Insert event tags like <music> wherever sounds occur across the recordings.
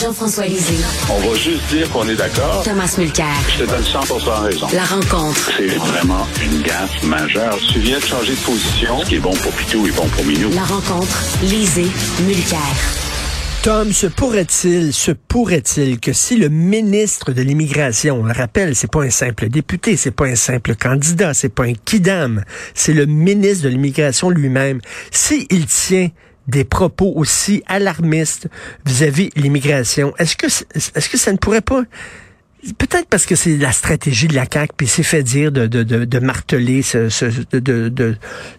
Jean-François Lisée. On va juste dire qu'on est d'accord. Thomas Mulcair. Je te donne 100 raison. La rencontre. C'est vraiment une gaffe majeure. Tu viens de changer de position. Ce qui est bon pour Pitou est bon pour Minou. La rencontre. Lisée. Mulcair. Tom, se pourrait-il, se pourrait-il que si le ministre de l'immigration, on le rappelle, c'est pas un simple député, c'est pas un simple candidat, c'est pas un kidam, c'est le ministre de l'immigration lui-même, s'il tient des propos aussi alarmistes vis-à-vis de l'immigration, est-ce que est-ce que ça ne pourrait pas Peut-être parce que c'est la stratégie de la CAQ, puis c'est fait dire de, de, de, marteler, ce, ce, de, de,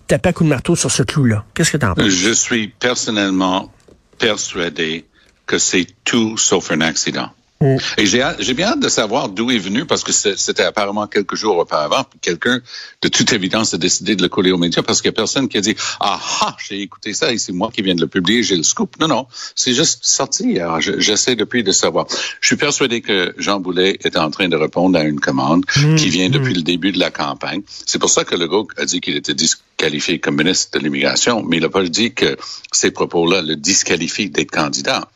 taper un coup de marteau sur ce clou-là. Qu'est-ce que tu en penses? Je suis personnellement persuadé que c'est tout sauf un accident. Mm. Et j'ai bien hâte de savoir d'où est venu, parce que c'était apparemment quelques jours auparavant, quelqu'un, de toute évidence, a décidé de le coller aux médias, parce qu'il n'y a personne qui a dit « Ah ah, j'ai écouté ça et c'est moi qui viens de le publier, j'ai le scoop. » Non, non, c'est juste sorti hier. J'essaie depuis de savoir. Je suis persuadé que Jean Boulet est en train de répondre à une commande mm. qui vient depuis mm. le début de la campagne. C'est pour ça que Legault a dit qu'il était disqualifié comme ministre de l'immigration, mais il n'a pas dit que ces propos-là le disqualifient d'être candidat.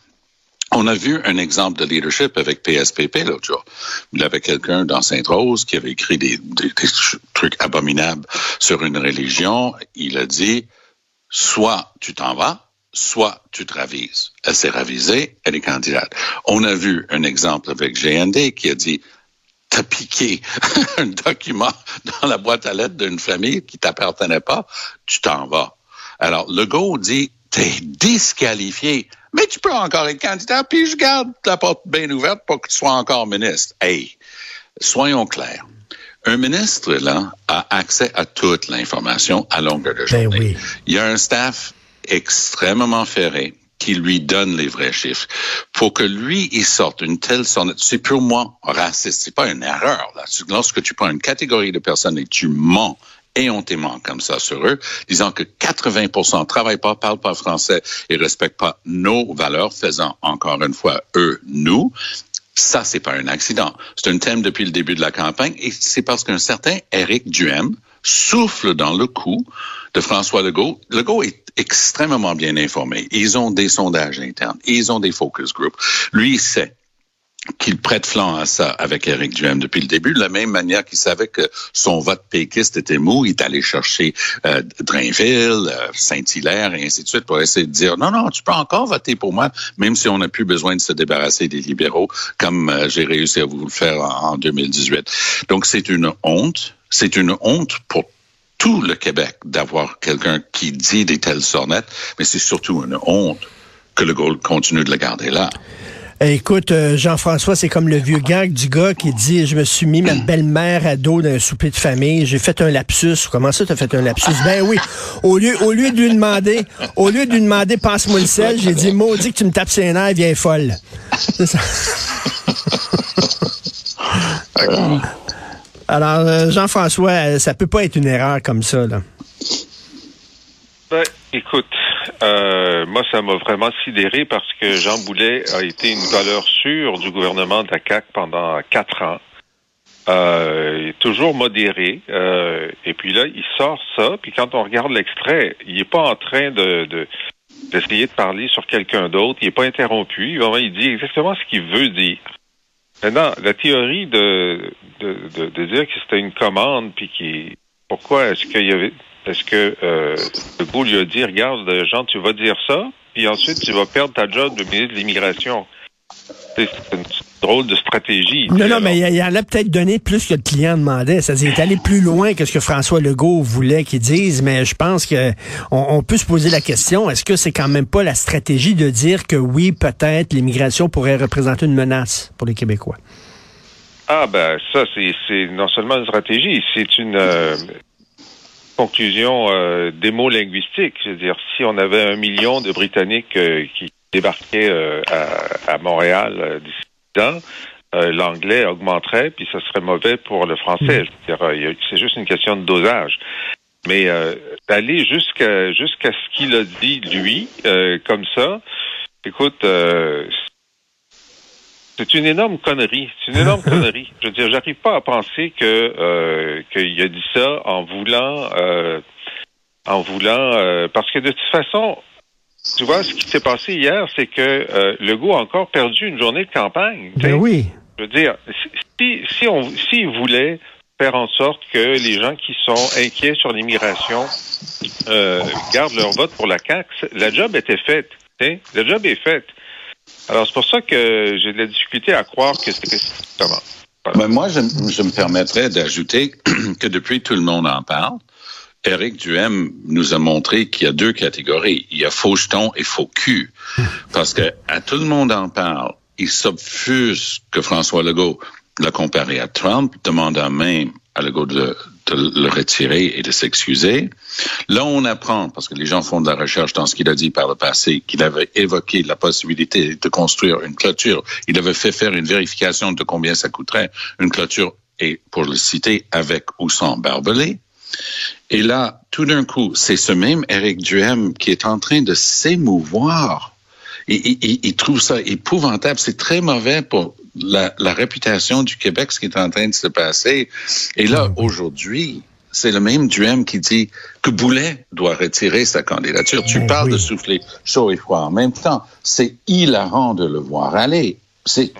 On a vu un exemple de leadership avec PSPP l'autre jour. Il y avait quelqu'un dans Sainte-Rose qui avait écrit des, trucs abominables sur une religion. Il a dit, soit tu t'en vas, soit tu te ravises. Elle s'est ravisée, elle est candidate. On a vu un exemple avec GND qui a dit, t'as piqué <laughs> un document dans la boîte à lettres d'une famille qui t'appartenait pas, tu t'en vas. Alors, Legault dit, t'es disqualifié mais tu peux encore être candidat, puis je garde la porte bien ouverte pour que tu sois encore ministre. Hey, soyons clairs. Un ministre, là, a accès à toute l'information à longueur de ben journée. Il y a un staff extrêmement ferré qui lui donne les vrais chiffres. Pour que lui, il sorte une telle sonnette, c'est purement raciste. C'est pas une erreur, là. Lorsque tu prends une catégorie de personnes et tu mens éhontément comme ça sur eux, disant que 80% travaillent pas, parlent pas français et respectent pas nos valeurs, faisant encore une fois eux, nous. Ça, c'est pas un accident. C'est un thème depuis le début de la campagne et c'est parce qu'un certain Éric Duhem souffle dans le cou de François Legault. Legault est extrêmement bien informé. Ils ont des sondages internes. Ils ont des focus groups. Lui, il sait qu'il prête flanc à ça avec Éric Duhem depuis le début, de la même manière qu'il savait que son vote péquiste était mou, il est allé chercher euh, Drainville, euh, Saint-Hilaire et ainsi de suite pour essayer de dire non, non, tu peux encore voter pour moi, même si on n'a plus besoin de se débarrasser des libéraux, comme euh, j'ai réussi à vous le faire en, en 2018. Donc c'est une honte, c'est une honte pour tout le Québec d'avoir quelqu'un qui dit des telles sornettes, mais c'est surtout une honte que le Gold continue de le garder là. Eh, écoute, euh, Jean-François, c'est comme le vieux gag du gars qui dit Je me suis mis ma <clears throat> belle-mère à dos d'un souper de famille, j'ai fait un lapsus. Comment ça, t'as fait un lapsus? Ben oui. Au lieu, au lieu de lui demander, au lieu de lui demander passe-moi le sel, j'ai dit maudit que tu me tapes ses nerfs, viens folle. C'est ça. <laughs> Alors, euh, Jean-François, euh, ça peut pas être une erreur comme ça, là. Ben, écoute, euh, moi, ça m'a vraiment sidéré parce que Jean Boulet a été une valeur sûre du gouvernement de la pendant quatre ans. Euh, toujours modéré. Euh, et puis là, il sort ça. Puis quand on regarde l'extrait, il n'est pas en train de, d'essayer de parler sur quelqu'un d'autre. Il n'est pas interrompu. Vraiment, il dit exactement ce qu'il veut dire. Maintenant, la théorie de, de, de, de dire que c'était une commande, puis qui pourquoi est-ce qu'il y avait est-ce que euh, le lui a dit, regarde, Jean, tu vas dire ça, puis ensuite tu vas perdre ta job de ministre de l'immigration. C'est une drôle de stratégie. Non, non, mais il, en a peut-être donné plus que le client demandait. Ça est allé plus loin que ce que François Legault voulait qu'il dise, mais je pense que on, peut se poser la question, est-ce que c'est quand même pas la stratégie de dire que oui, peut-être l'immigration pourrait représenter une menace pour les Québécois? Ah ben ça, c'est non seulement une stratégie, c'est une... Euh, conclusion euh, des mots linguistiques. Je veux dire, si on avait un million de Britanniques euh, qui débarquaient euh, à, Montréal d'ici l'anglais augmenterait, puis ça serait mauvais pour le français. Mm. c'est juste une question de dosage. Mais d'aller jusqu'à jusqu'à ce qu'il a dit lui, comme ça, écoute, c'est une énorme connerie. C'est une énorme connerie. Je veux dire, j'arrive pas à penser que euh, qu'il a dit ça en voulant euh, en voulant euh, parce que de toute façon, tu vois, ce qui s'est passé hier, c'est que Legault a encore perdu une journée de campagne. Ben oui. Je veux dire, si, si on s'il voulait faire en sorte que les gens qui sont inquiets sur l'immigration gardent leur vote pour la CAQ, la job était faite. La job est faite. Alors, c'est pour ça que j'ai de la difficulté à croire que c'était comment. Ben, moi, je, me permettrais d'ajouter <clears throat> que depuis tout le monde en parle, Éric Duhem nous a montré qu'il y a deux catégories. Il y a faux jeton et faux cul. Parce que à tout le monde en parle. Il s'obfuse que François Legault l'a comparé à Trump, demandant même à Legault de, le retirer et de s'excuser. Là, on apprend, parce que les gens font de la recherche dans ce qu'il a dit par le passé, qu'il avait évoqué la possibilité de construire une clôture. Il avait fait faire une vérification de combien ça coûterait une clôture, et pour le citer, avec ou sans barbelé. Et là, tout d'un coup, c'est ce même Eric Duhem qui est en train de s'émouvoir. Il, trouve ça épouvantable. C'est très mauvais pour la, réputation du Québec, ce qui est en train de se passer. Et là, mm. aujourd'hui, c'est le même Duhem qui dit que Boulet doit retirer sa candidature. Tu eh parles de souffler chaud et froid en même temps. C'est hilarant de le voir aller. C'est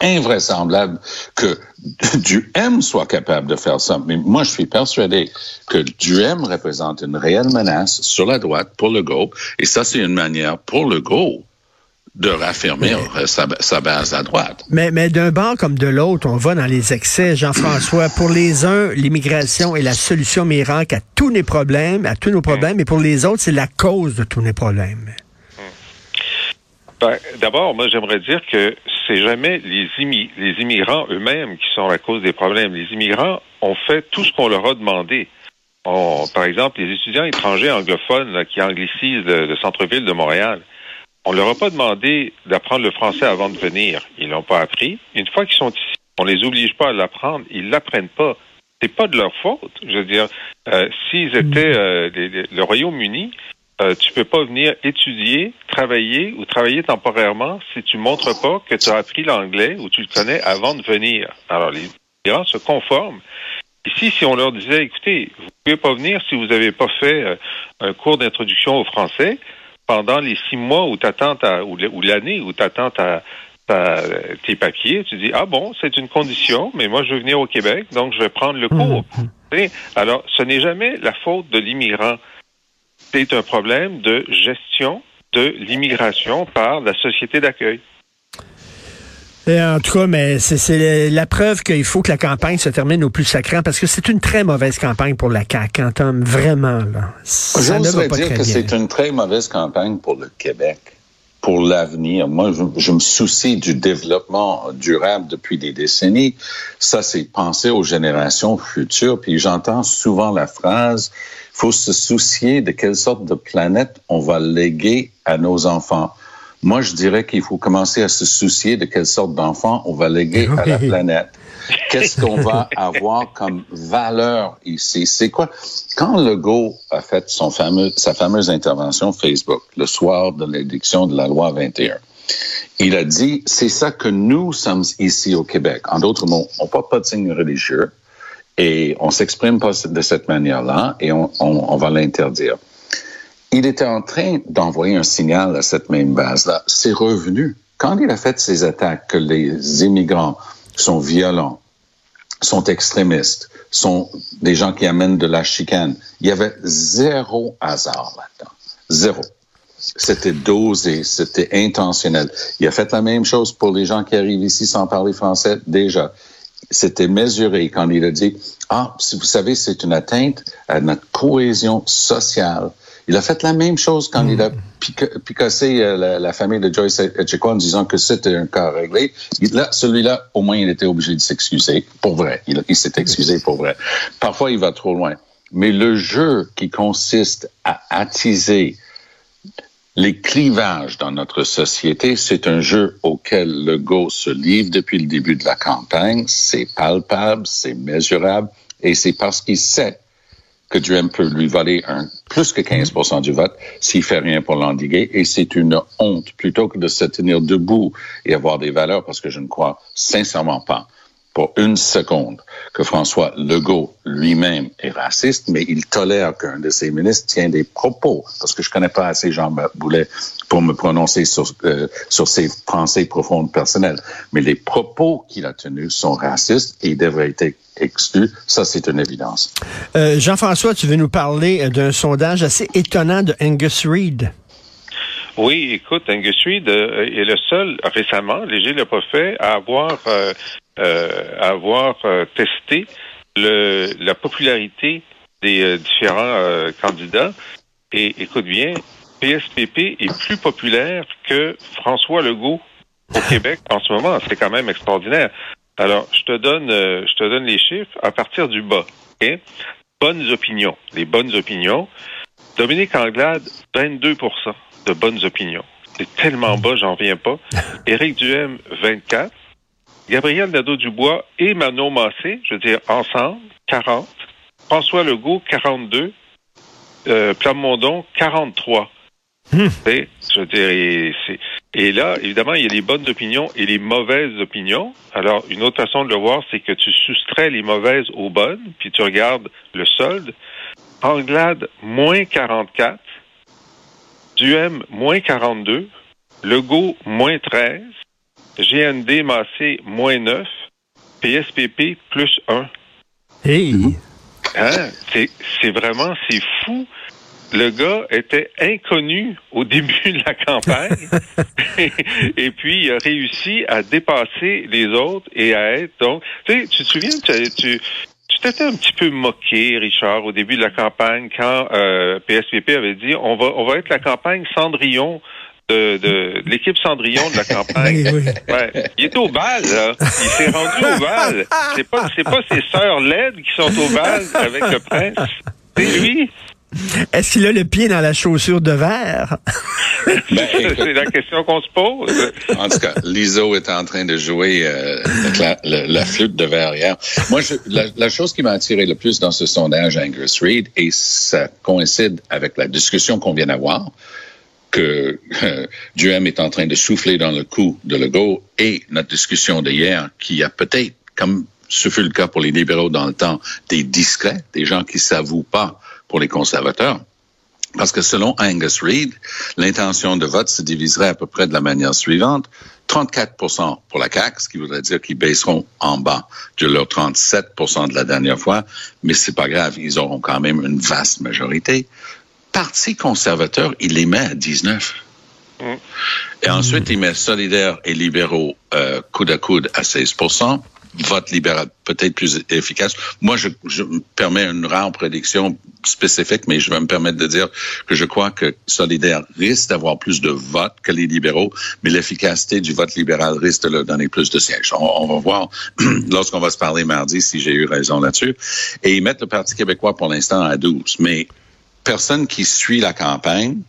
invraisemblable que <laughs> Duhem soit capable de faire ça. Mais moi, je suis persuadé que Duhem représente une réelle menace sur la droite pour le Go. Et ça, c'est une manière pour le Go de raffirmer sa, base à droite. Mais, mais d'un bord comme de l'autre, on va dans les excès, Jean-François. pour les uns, l'immigration est la solution miracle à tous nos problèmes, à tous nos problèmes, et pour les autres, c'est la cause de tous nos problèmes. Ben, D'abord, moi, j'aimerais dire que c'est jamais les, les immigrants eux-mêmes qui sont la cause des problèmes. Les immigrants ont fait tout ce qu'on leur a demandé. par exemple, les étudiants étrangers anglophones qui anglicisent le centre-ville de Montréal, on leur a pas demandé d'apprendre le français avant de venir. Ils l'ont pas appris. Une fois qu'ils sont ici, on les oblige pas à l'apprendre. Ils l'apprennent pas. C'est pas de leur faute. Je veux dire, euh, s'ils étaient euh, le Royaume-Uni, euh, tu peux pas venir étudier, travailler ou travailler temporairement si tu montres pas que tu as appris l'anglais ou tu le connais avant de venir. Alors les gens se conforment. Ici, si on leur disait, écoutez, vous pouvez pas venir si vous n'avez pas fait euh, un cours d'introduction au français, pendant les six mois où tu attends ou l'année où tu attends tes papiers, tu dis ah bon, c'est une condition, mais moi je veux venir au Québec, donc je vais prendre le cours. Mmh. Alors, ce n'est jamais la faute de l'immigrant. C'est un problème de gestion de l'immigration par la société d'accueil. En tout cas, mais c'est la preuve qu'il faut que la campagne se termine au plus sacrant parce que c'est une très mauvaise campagne pour la CAQ, en vraiment. Là. Ça ne va pas dire que c'est une très mauvaise campagne pour le Québec, pour l'avenir. Moi, je, me soucie du développement durable depuis des décennies. Ça, c'est penser aux générations futures. Puis j'entends souvent la phrase, il faut se soucier de quelle sorte de planète on va léguer à nos enfants. Moi, je dirais qu'il faut commencer à se soucier de quelle sorte d'enfant on va léguer à la planète. Qu'est-ce qu'on va avoir comme valeur ici? C'est quoi? Quand Legault a fait son fameux, sa fameuse intervention Facebook le soir de l'édiction de la loi 21, il a dit, c'est ça que nous sommes ici au Québec. En d'autres mots, on porte pas de signe religieux et on s'exprime pas de cette manière-là et on, on, on va l'interdire il était en train d'envoyer un signal à cette même base-là. C'est revenu. Quand il a fait ces attaques que les immigrants sont violents, sont extrémistes, sont des gens qui amènent de la chicane, il y avait zéro hasard là-dedans. Zéro. C'était dosé, c'était intentionnel. Il a fait la même chose pour les gens qui arrivent ici sans parler français déjà. C'était mesuré quand il a dit, ah, si vous savez, c'est une atteinte à notre cohésion sociale il a fait la même chose quand il a hmm. picassé euh, la, famille de Joyce Etchekwa en disant que c'était un cas réglé. là, celui-là, au moins, il était obligé de s'excuser pour vrai. Il, il s'est excusé pour vrai. Parfois, il va trop loin. Mais le jeu qui consiste à attiser les clivages dans notre société, c'est un jeu auquel le go se livre depuis le début de la campagne. C'est palpable, c'est mesurable, et c'est parce qu'il sait que Duhem peut lui voler un, plus que 15% du vote s'il fait rien pour l'endiguer. Et c'est une honte plutôt que de se tenir debout et avoir des valeurs, parce que je ne crois sincèrement pas pour une seconde que François Legault lui-même est raciste, mais il tolère qu'un de ses ministres tient des propos, parce que je connais pas assez Jean Boulet pour me prononcer sur, euh, sur ses pensées profondes personnelles. Mais les propos qu'il a tenus sont racistes et devraient être exclus. Ça, c'est une évidence. Euh, Jean-François, tu veux nous parler d'un sondage assez étonnant de Angus Reid. Oui, écoute, Angus Reid euh, est le seul récemment, Léger l'a pas fait, à avoir euh, euh, avoir euh, testé le, la popularité des euh, différents candidats. Et écoute bien, PSPP est plus populaire que François Legault au <laughs> Québec en ce moment. C'est quand même extraordinaire. Alors, je te donne, je te donne les chiffres à partir du bas. Bonnes opinions, les bonnes opinions. Dominique Anglade, 22 de bonnes opinions. C'est tellement bas, j'en viens pas. <laughs> Éric Duhem, 24. Gabriel Nadeau-Dubois et Manon Massé, je veux dire, ensemble, 40. François Legault, 42. Euh, Plamondon, 43. Hmm. Je veux dire, et, et, là, évidemment, il y a les bonnes opinions et les mauvaises opinions. Alors, une autre façon de le voir, c'est que tu soustrais les mauvaises aux bonnes, puis tu regardes le solde. Anglade, moins 44. Duhem, moins 42. Legault, moins 13. GND Massé, moins 9. PSPP, plus 1. Hey! Hein? C'est vraiment, c'est fou. Le gars était inconnu au <laughs> début de la campagne <laughs> et, puis il a réussi à dépasser les autres et à être donc. Tu sais, tu te souviens, tu, tu, tu t'étais un petit peu moqué, Richard, au début de la campagne quand euh, PSPP avait dit on va on va être la campagne Cendrillon de, l'équipe Cendrillon de la campagne. <laughs> Ouais. Il est au bal, là. Il s'est rendu au bal. C'est pas, c'est pas ses sœurs laides qui sont au bal avec le prince. C'est lui. <laughs> Est-ce qu'il a le pied dans la chaussure de verre? <laughs> Ben, c'est la question qu'on se pose. En tout cas, l'ISO est en train de jouer euh, la, flûte de verre hier. Moi, je, la, la, chose qui m'a attiré le plus dans ce sondage Angus Reid, et ça coïncide avec la discussion qu'on vient d'avoir, que euh, <laughs> Duhem est en train de souffler dans le cou de Legault et notre discussion d'hier qui a peut-être, comme ce fut le cas pour les libéraux dans le temps, des discrets, des gens qui s'avouent pas pour les conservateurs. Parce que selon Angus Reid, l'intention de vote se diviserait à peu près de la manière suivante. 34 pour la CAQ, ce qui voudrait dire qu'ils baisseront en bas de leur 37% de la dernière fois, mais c'est pas grave, ils auront quand même une vaste majorité. Parti conservateur, il les met à 19. Mm. Et ensuite, il met solidaires et libéraux euh, coude à coude à 16 vote libéral peut-être plus efficace. Moi, je, je, me permets une rare prédiction spécifique, mais je vais me permettre de dire que je crois que Solidaire risque d'avoir plus de votes que les libéraux, mais l'efficacité du vote libéral risque de leur donner plus de sièges. On, on va voir <clears throat> lorsqu'on va se parler mardi si j'ai eu raison là-dessus. Et ils mettent le Parti québécois pour l'instant à 12. Mais personne qui suit la campagne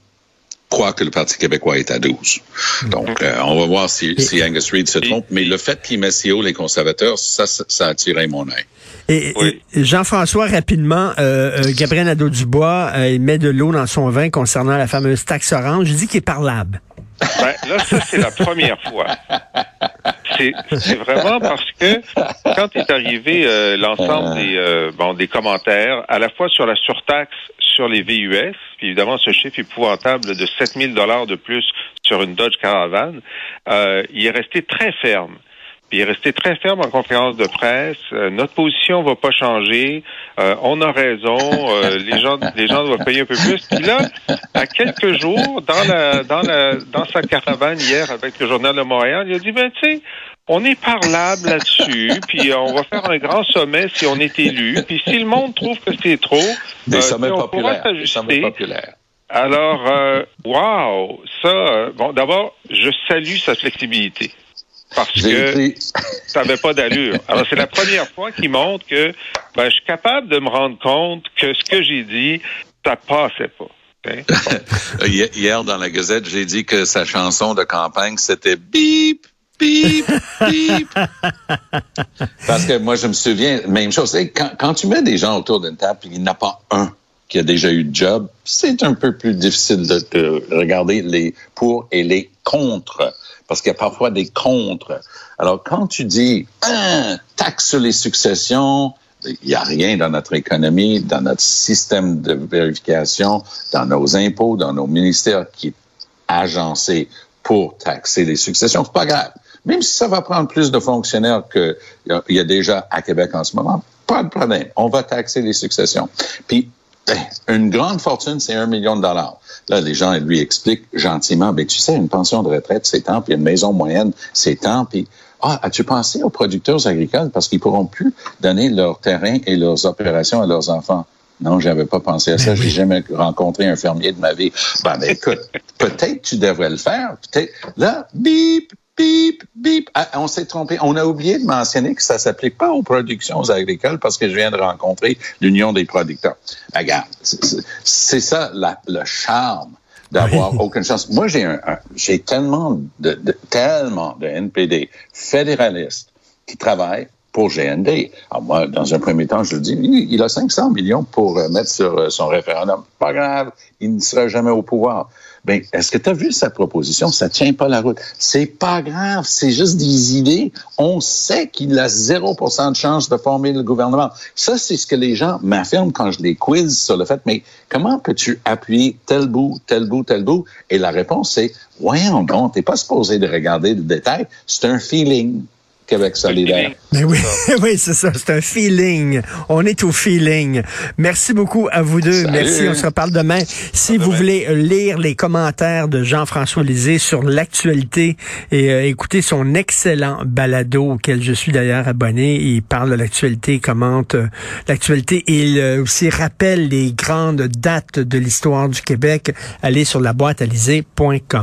croit que le Parti québécois est à 12. Donc, euh, on va voir si, si, Angus Reid se trompe. Mais le fait qu'il met si haut les conservateurs, ça, ça a attiré mon œil. Et, Jean-François, rapidement, euh, euh, Gabriel Nadeau-Dubois, il met de l'eau dans son vin concernant la fameuse taxe orange. Je dis qu'il est parlable. Ben, là, ça, c'est la première fois. <laughs> C'est vraiment parce que quand est arrivé l'ensemble des, bon, des commentaires, à la fois sur la surtaxe sur les VUS, puis évidemment ce chiffre épouvantable de 7000 dollars de plus sur une Dodge Caravan, euh, il est resté très ferme. Puis il est resté très ferme en conférence de presse. Euh, notre position va pas changer. Euh, on a raison. les gens, les gens doivent payer un peu plus. Puis là, à quelques jours, dans la, dans la, dans sa caravane hier avec le journal de Montréal, il a dit ben tu sais, on est parlable là-dessus, puis on va faire un grand sommet si on est élu. Puis si le monde trouve que c'est trop, des euh, sommets populaires. Des sommets populaires. Alors, euh, wow, ça. Euh, bon, d'abord, je salue sa flexibilité parce que ça n'avait pas d'allure. Alors, c'est la première fois qu'il montre que ben, je suis capable de me rendre compte que ce que j'ai dit, ça passait pas. Hein? <laughs> Hier, dans la Gazette, j'ai dit que sa chanson de campagne, c'était bip, Bip, bip. Parce que moi, je me souviens, même chose. Quand, quand tu mets des gens autour d'une table, il n'y en a pas un qui a déjà eu de job, c'est un peu plus difficile de, de, regarder les pour et les contre, parce qu'il y a parfois des contre. Alors, quand tu dis, un taxe les successions, il n'y a rien dans notre économie, dans notre système de vérification, dans nos impôts, dans nos ministères qui est agencé pour taxer les successions. C'est pas grave. Même si ça va prendre plus de fonctionnaires qu'il y, y a déjà à Québec en ce moment, pas de problème. On va taxer les successions. Puis, une grande fortune, c'est un million de dollars. Là, les gens lui expliquent gentiment, ben, tu sais, une pension de retraite, c'est tant, puis une maison moyenne, c'est tant, puis ah, as-tu pensé aux producteurs agricoles? Parce qu'ils pourront plus donner leur terrain et leurs opérations à leurs enfants? Non, j'avais pas pensé à ça. Ben J'ai jamais rencontré un fermier de ma vie. Ben, ben écoute, peut-être tu devrais le faire. Peut-être. Là, bip, bip, bip. Ah, on s'est trompé. On a oublié de mentionner que ça s'applique pas aux productions agricoles parce que je viens de rencontrer l'Union des producteurs. Ben, regarde, c'est ça la, le charme d'avoir aucune chance. Moi, j'ai un, j'ai tellement de, de, tellement de NPD fédéralistes qui travaillent pour GND. Alors moi, dans un premier temps, je le dis, il a 500 millions pour euh, mettre sur euh, son référendum. Pas grave, il ne sera jamais au pouvoir. Ben, est-ce que tu as vu sa proposition? Ça tient pas la route. C'est pas grave, c'est juste des idées. On sait qu'il a 0% de chance de former le gouvernement. Ça, c'est ce que les gens m'affirment quand je les quiz sur le fait, mais comment peux-tu appuyer tel bout, tel bout, tel bout? Et la réponse, c'est, voyons donc, t'es pas supposé de regarder le détail, c'est un feeling. Québec solidaire. Mais oui, <laughs> oui, c'est ça. C'est un feeling. On est au feeling. Merci beaucoup à vous deux. Merci. On se reparle demain. Si vous voulez lire les commentaires de Jean-François Lisée sur l'actualité et euh, écouter son excellent balado auquel je suis d'ailleurs abonné, il parle de l'actualité, il commente euh, l'actualité et il euh, aussi rappelle les grandes dates de l'histoire du Québec. Allez sur la boîte